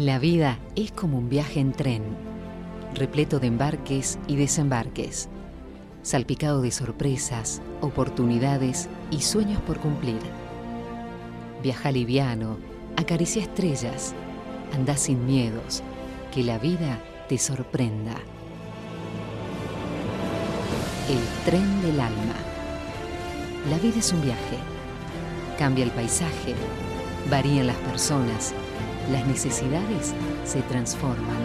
La vida es como un viaje en tren, repleto de embarques y desembarques, salpicado de sorpresas, oportunidades y sueños por cumplir. Viaja liviano, acaricia estrellas, anda sin miedos, que la vida te sorprenda. El tren del alma. La vida es un viaje. Cambia el paisaje, varían las personas, las necesidades se transforman,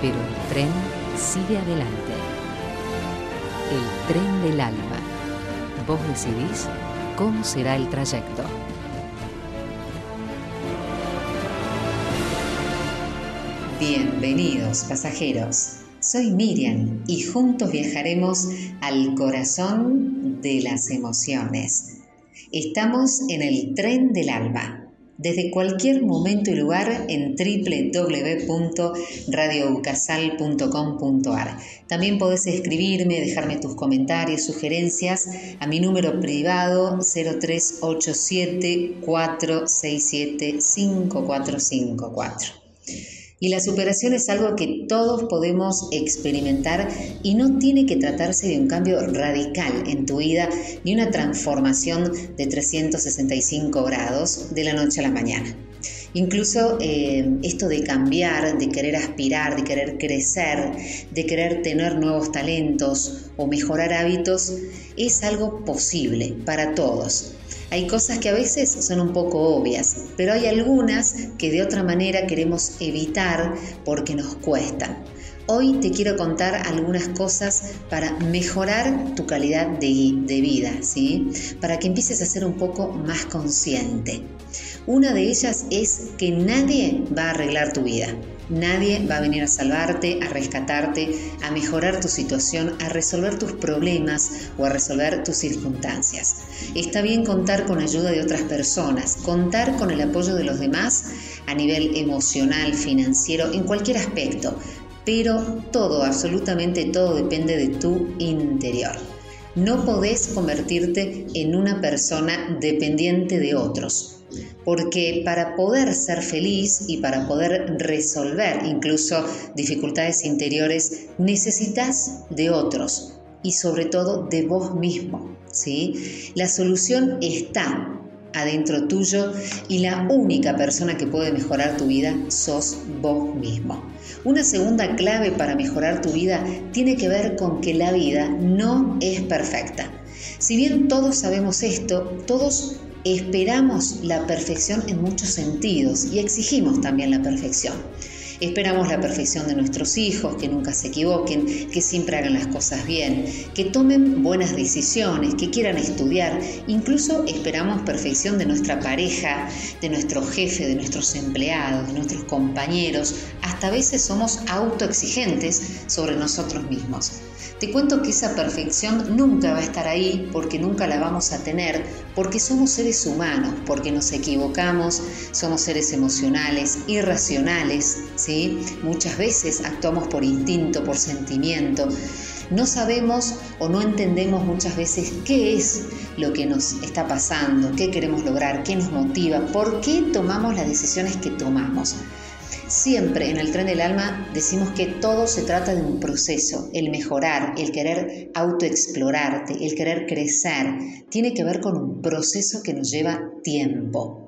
pero el tren sigue adelante. El tren del alma. Vos decidís cómo será el trayecto. Bienvenidos pasajeros. Soy Miriam y juntos viajaremos al corazón de las emociones. Estamos en el tren del alma desde cualquier momento y lugar en www.radioucasal.com.ar. También podés escribirme, dejarme tus comentarios, sugerencias a mi número privado 0387 467 5454. Y la superación es algo que todos podemos experimentar y no tiene que tratarse de un cambio radical en tu vida ni una transformación de 365 grados de la noche a la mañana. Incluso eh, esto de cambiar, de querer aspirar, de querer crecer, de querer tener nuevos talentos o mejorar hábitos, es algo posible para todos. Hay cosas que a veces son un poco obvias, pero hay algunas que de otra manera queremos evitar porque nos cuestan. Hoy te quiero contar algunas cosas para mejorar tu calidad de, vida, ¿sí? Para que empieces a ser un poco más consciente. Una de ellas es que nadie va a arreglar tu vida. Nadie va a venir a salvarte, a rescatarte, a mejorar tu situación, a resolver tus problemas o a resolver tus circunstancias. Está bien contar con ayuda de otras personas, contar con el apoyo de los demás a nivel emocional, financiero, en cualquier aspecto, pero todo, absolutamente todo depende de tu interior. No podés convertirte en una persona dependiente de otros porque para poder ser feliz y para poder resolver incluso dificultades interiores necesitas de otros y sobre todo de vos mismo, ¿sí? La solución está adentro tuyo y la única persona que puede mejorar tu vida sos vos mismo. Una segunda clave para mejorar tu vida tiene que ver con que la vida no es perfecta. Si bien todos sabemos esto, todos esperamos la perfección en muchos sentidos y exigimos también la perfección. Esperamos la perfección de nuestros hijos, que nunca se equivoquen, que siempre hagan las cosas bien, que tomen buenas decisiones, que quieran estudiar. Incluso esperamos perfección de nuestra pareja, de nuestro jefe, de nuestros empleados, de nuestros compañeros. Hasta a veces somos autoexigentes sobre nosotros mismos. Te cuento que esa perfección nunca va a estar ahí porque nunca la vamos a tener, porque somos seres humanos, porque nos equivocamos, somos seres emocionales, irracionales, Muchas veces actuamos por instinto, por sentimiento. No sabemos o no entendemos muchas veces qué es lo que nos está pasando, qué queremos lograr, qué nos motiva, por qué tomamos las decisiones que tomamos. Siempre en el tren del alma decimos que todo se trata de un proceso, el mejorar, el querer autoexplorarte, el querer crecer, tiene que ver con un proceso que nos lleva tiempo.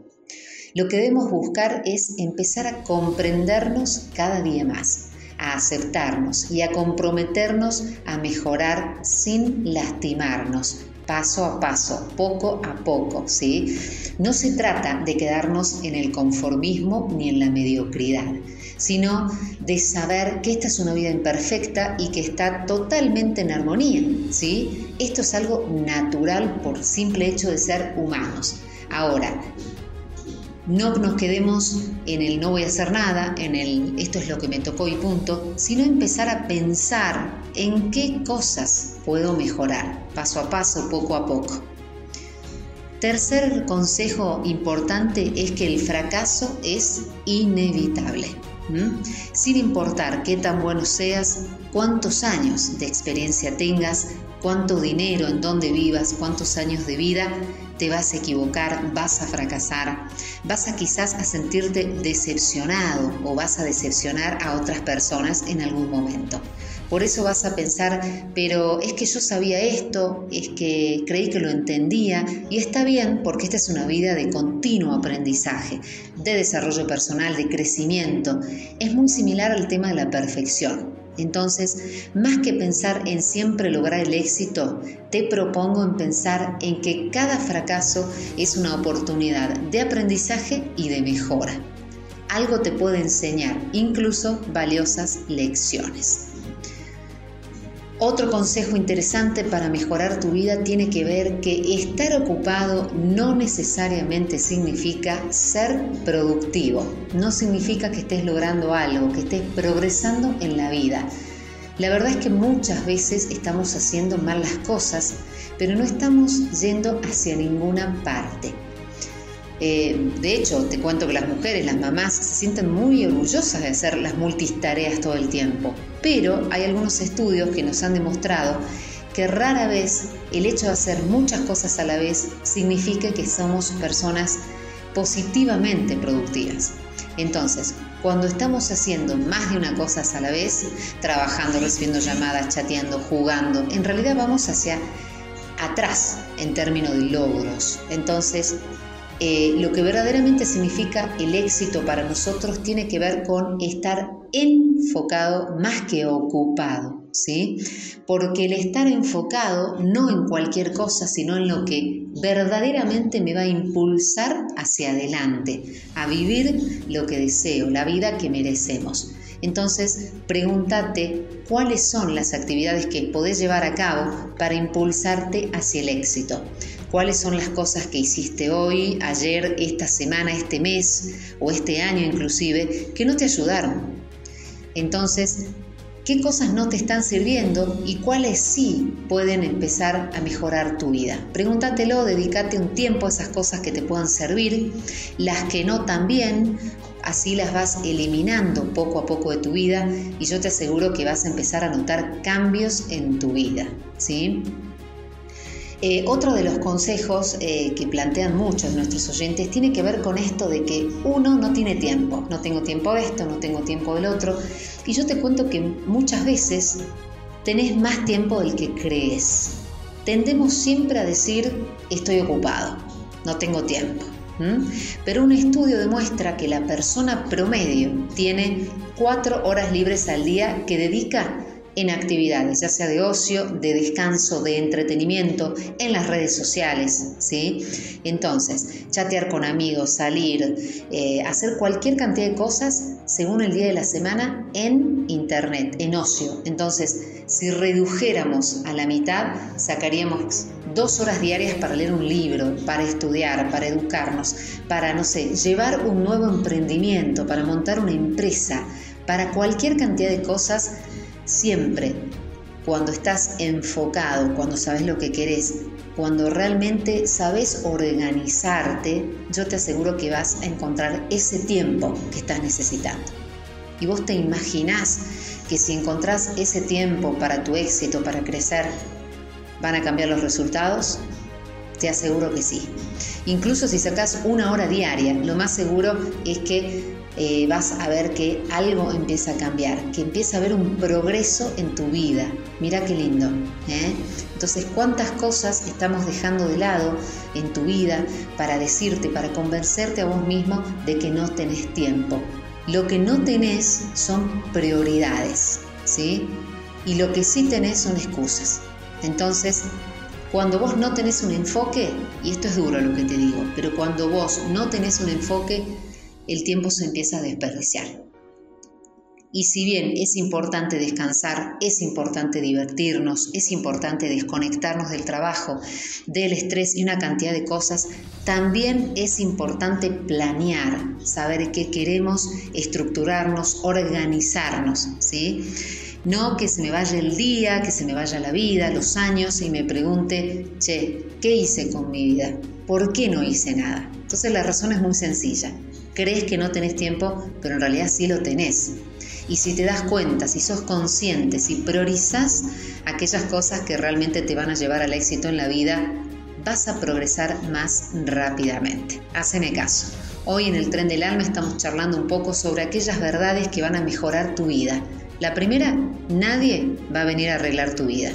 Lo que debemos buscar es empezar a comprendernos cada día más, a aceptarnos y a comprometernos a mejorar sin lastimarnos, paso a paso, poco a poco, ¿sí? No se trata de quedarnos en el conformismo ni en la mediocridad, sino de saber que esta es una vida imperfecta y que está totalmente en armonía, ¿sí? Esto es algo natural por simple hecho de ser humanos. Ahora, no nos quedemos en el no voy a hacer nada, en el esto es lo que me tocó y punto, sino empezar a pensar en qué cosas puedo mejorar, paso a paso, poco a poco. Tercer consejo importante es que el fracaso es inevitable. Sin importar qué tan bueno seas, cuántos años de experiencia tengas, cuánto dinero, en dónde vivas, cuántos años de vida, te vas a equivocar, vas a fracasar. vas a quizás a sentirte decepcionado o vas a decepcionar a otras personas en algún momento. Por eso vas a pensar, pero es que yo sabía esto, es que creí que lo entendía y está bien porque esta es una vida de continuo aprendizaje, de desarrollo personal, de crecimiento. Es muy similar al tema de la perfección. Entonces, más que pensar en siempre lograr el éxito, te propongo en pensar en que cada fracaso es una oportunidad de aprendizaje y de mejora. Algo te puede enseñar, incluso valiosas lecciones. Otro consejo interesante para mejorar tu vida tiene que ver que estar ocupado no necesariamente significa ser productivo, no significa que estés logrando algo, que estés progresando en la vida. La verdad es que muchas veces estamos haciendo mal las cosas, pero no estamos yendo hacia ninguna parte. Eh, de hecho, te cuento que las mujeres, las mamás, se sienten muy orgullosas de hacer las multitareas todo el tiempo. Pero hay algunos estudios que nos han demostrado que rara vez el hecho de hacer muchas cosas a la vez significa que somos personas positivamente productivas. Entonces, cuando estamos haciendo más de una cosa a la vez, trabajando, recibiendo llamadas, chateando, jugando, en realidad vamos hacia atrás en términos de logros. Entonces, eh, lo que verdaderamente significa el éxito para nosotros tiene que ver con estar enfocado más que ocupado, ¿sí? Porque el estar enfocado no en cualquier cosa, sino en lo que verdaderamente me va a impulsar hacia adelante, a vivir lo que deseo, la vida que merecemos. Entonces, pregúntate cuáles son las actividades que podés llevar a cabo para impulsarte hacia el éxito cuáles son las cosas que hiciste hoy, ayer, esta semana, este mes o este año inclusive, que no te ayudaron. Entonces, ¿qué cosas no te están sirviendo y cuáles sí pueden empezar a mejorar tu vida? Pregúntatelo, dedícate un tiempo a esas cosas que te puedan servir, las que no también, así las vas eliminando poco a poco de tu vida y yo te aseguro que vas a empezar a notar cambios en tu vida, ¿sí? Eh, otro de los consejos eh, que plantean muchos nuestros oyentes tiene que ver con esto de que uno no tiene tiempo, no tengo tiempo de esto, no tengo tiempo del otro, y yo te cuento que muchas veces tenés más tiempo del que crees. Tendemos siempre a decir estoy ocupado, no tengo tiempo. Pero un estudio demuestra que la persona promedio tiene cuatro horas libres al día que dedica en actividades, ya sea de ocio, de descanso, de entretenimiento, en las redes sociales, ¿sí? Entonces, chatear con amigos, salir, eh, hacer cualquier cantidad de cosas según el día de la semana en internet, en ocio. Entonces, si redujéramos a la mitad, sacaríamos dos horas diarias para leer un libro, para estudiar, para educarnos, para, no sé, llevar un nuevo emprendimiento, para montar una empresa, para cualquier cantidad de cosas Siempre, cuando estás enfocado, cuando sabes lo que querés, cuando realmente sabes organizarte, yo te aseguro que vas a encontrar ese tiempo que estás necesitando. Y vos te imaginás que si encontrás ese tiempo para tu éxito, para crecer, van a cambiar los resultados? Te aseguro que sí. Incluso si sacas una hora diaria, lo más seguro es que eh, vas a ver que algo empieza a cambiar, que empieza a haber un progreso en tu vida. Mira qué lindo. ¿eh? Entonces, ¿cuántas cosas estamos dejando de lado en tu vida para decirte, para convencerte a vos mismo de que no tenés tiempo? Lo que no tenés son prioridades, ¿sí? Y lo que sí tenés son excusas. Entonces, cuando vos no tenés un enfoque, y esto es duro lo que te digo, pero cuando vos no tenés un enfoque, el tiempo se empieza a desperdiciar. Y si bien es importante descansar, es importante divertirnos, es importante desconectarnos del trabajo, del estrés y una cantidad de cosas, también es importante planear, saber qué queremos, estructurarnos, organizarnos, ¿sí? No que se me vaya el día, que se me vaya la vida, los años y me pregunte, che, ¿qué hice con mi vida? ¿Por qué no hice nada? Entonces la razón es muy sencilla crees que no tenés tiempo, pero en realidad sí lo tenés. Y si te das cuenta, si sos consciente, si priorizas aquellas cosas que realmente te van a llevar al éxito en la vida, vas a progresar más rápidamente. Haceme caso. Hoy en el tren del alma estamos charlando un poco sobre aquellas verdades que van a mejorar tu vida. La primera, nadie va a venir a arreglar tu vida.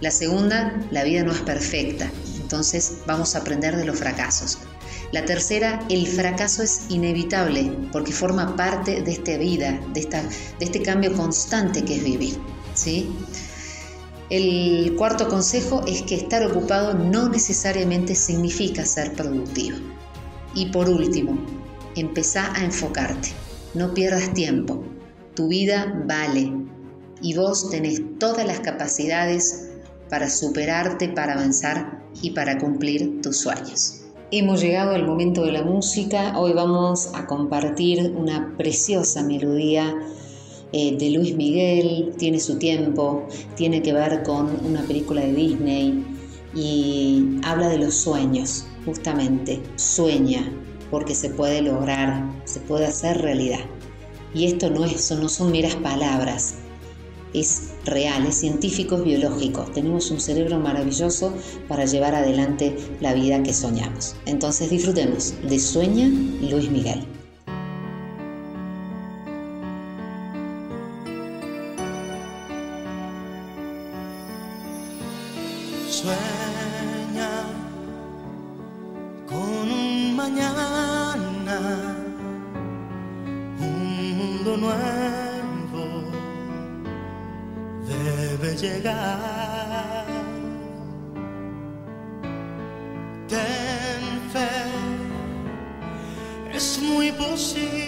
La segunda, la vida no es perfecta, entonces vamos a aprender de los fracasos. La tercera, el fracaso es inevitable porque forma parte de esta vida, de, esta, de este cambio constante que es vivir. ¿sí? El cuarto consejo es que estar ocupado no necesariamente significa ser productivo. Y por último, empezá a enfocarte. No pierdas tiempo. Tu vida vale y vos tenés todas las capacidades para superarte, para avanzar y para cumplir tus sueños. Hemos llegado al momento de la música. Hoy vamos a compartir una preciosa melodía eh, de Luis Miguel. Tiene su tiempo, tiene que ver con una película de Disney y habla de los sueños, justamente. Sueña porque se puede lograr, se puede hacer realidad. Y esto no, es, no son meras palabras, es real, es científico, es biológico. Tenemos un cerebro maravilloso para llevar adelante la vida que soñamos. Entonces disfrutemos de Sueña Luis Miguel. Ten fe, es muy posible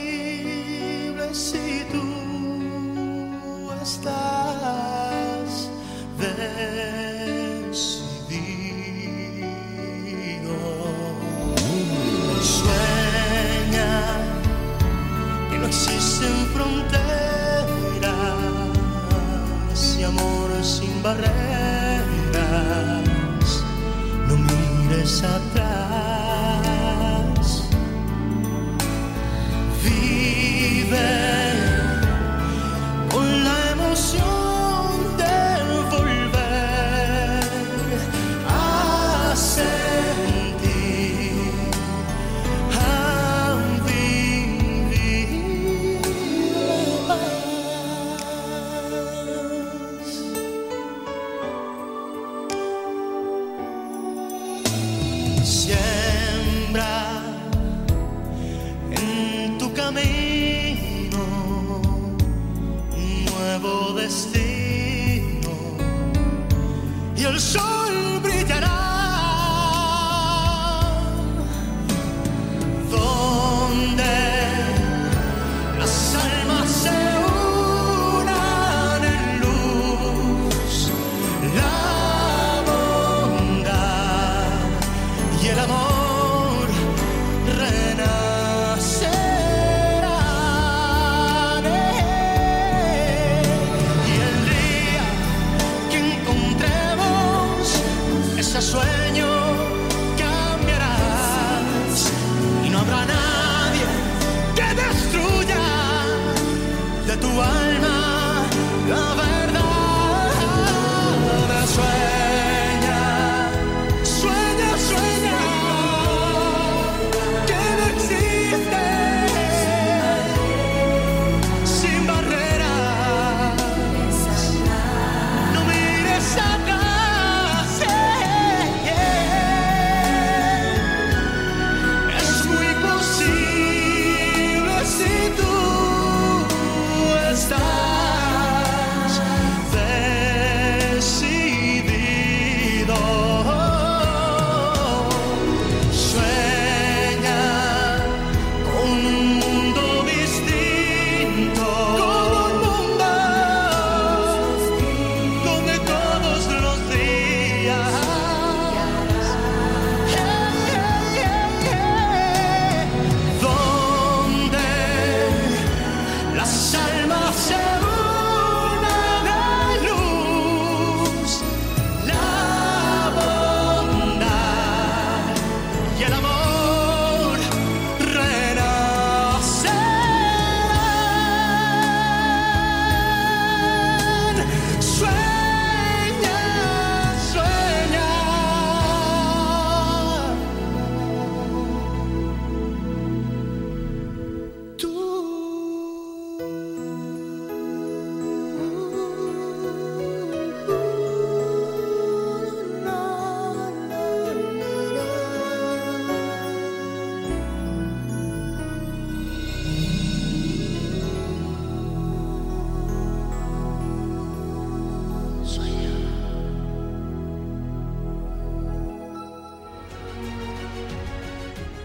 atrás. Siembra en tu camino un nuevo destino. Y el sol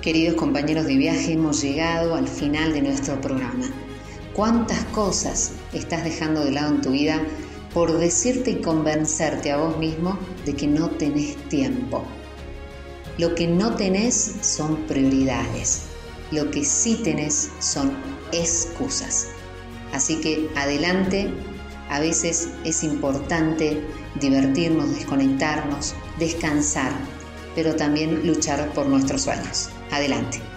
Queridos compañeros de viaje, hemos llegado al final de nuestro programa. ¿Cuántas cosas estás dejando de lado en tu vida por decirte y convencerte a vos mismo de que no tenés tiempo? Lo que no tenés son prioridades. Lo que sí tenés son excusas. Así que adelante, a veces es importante divertirnos, desconectarnos, descansar, pero también luchar por nuestros sueños. Adelante.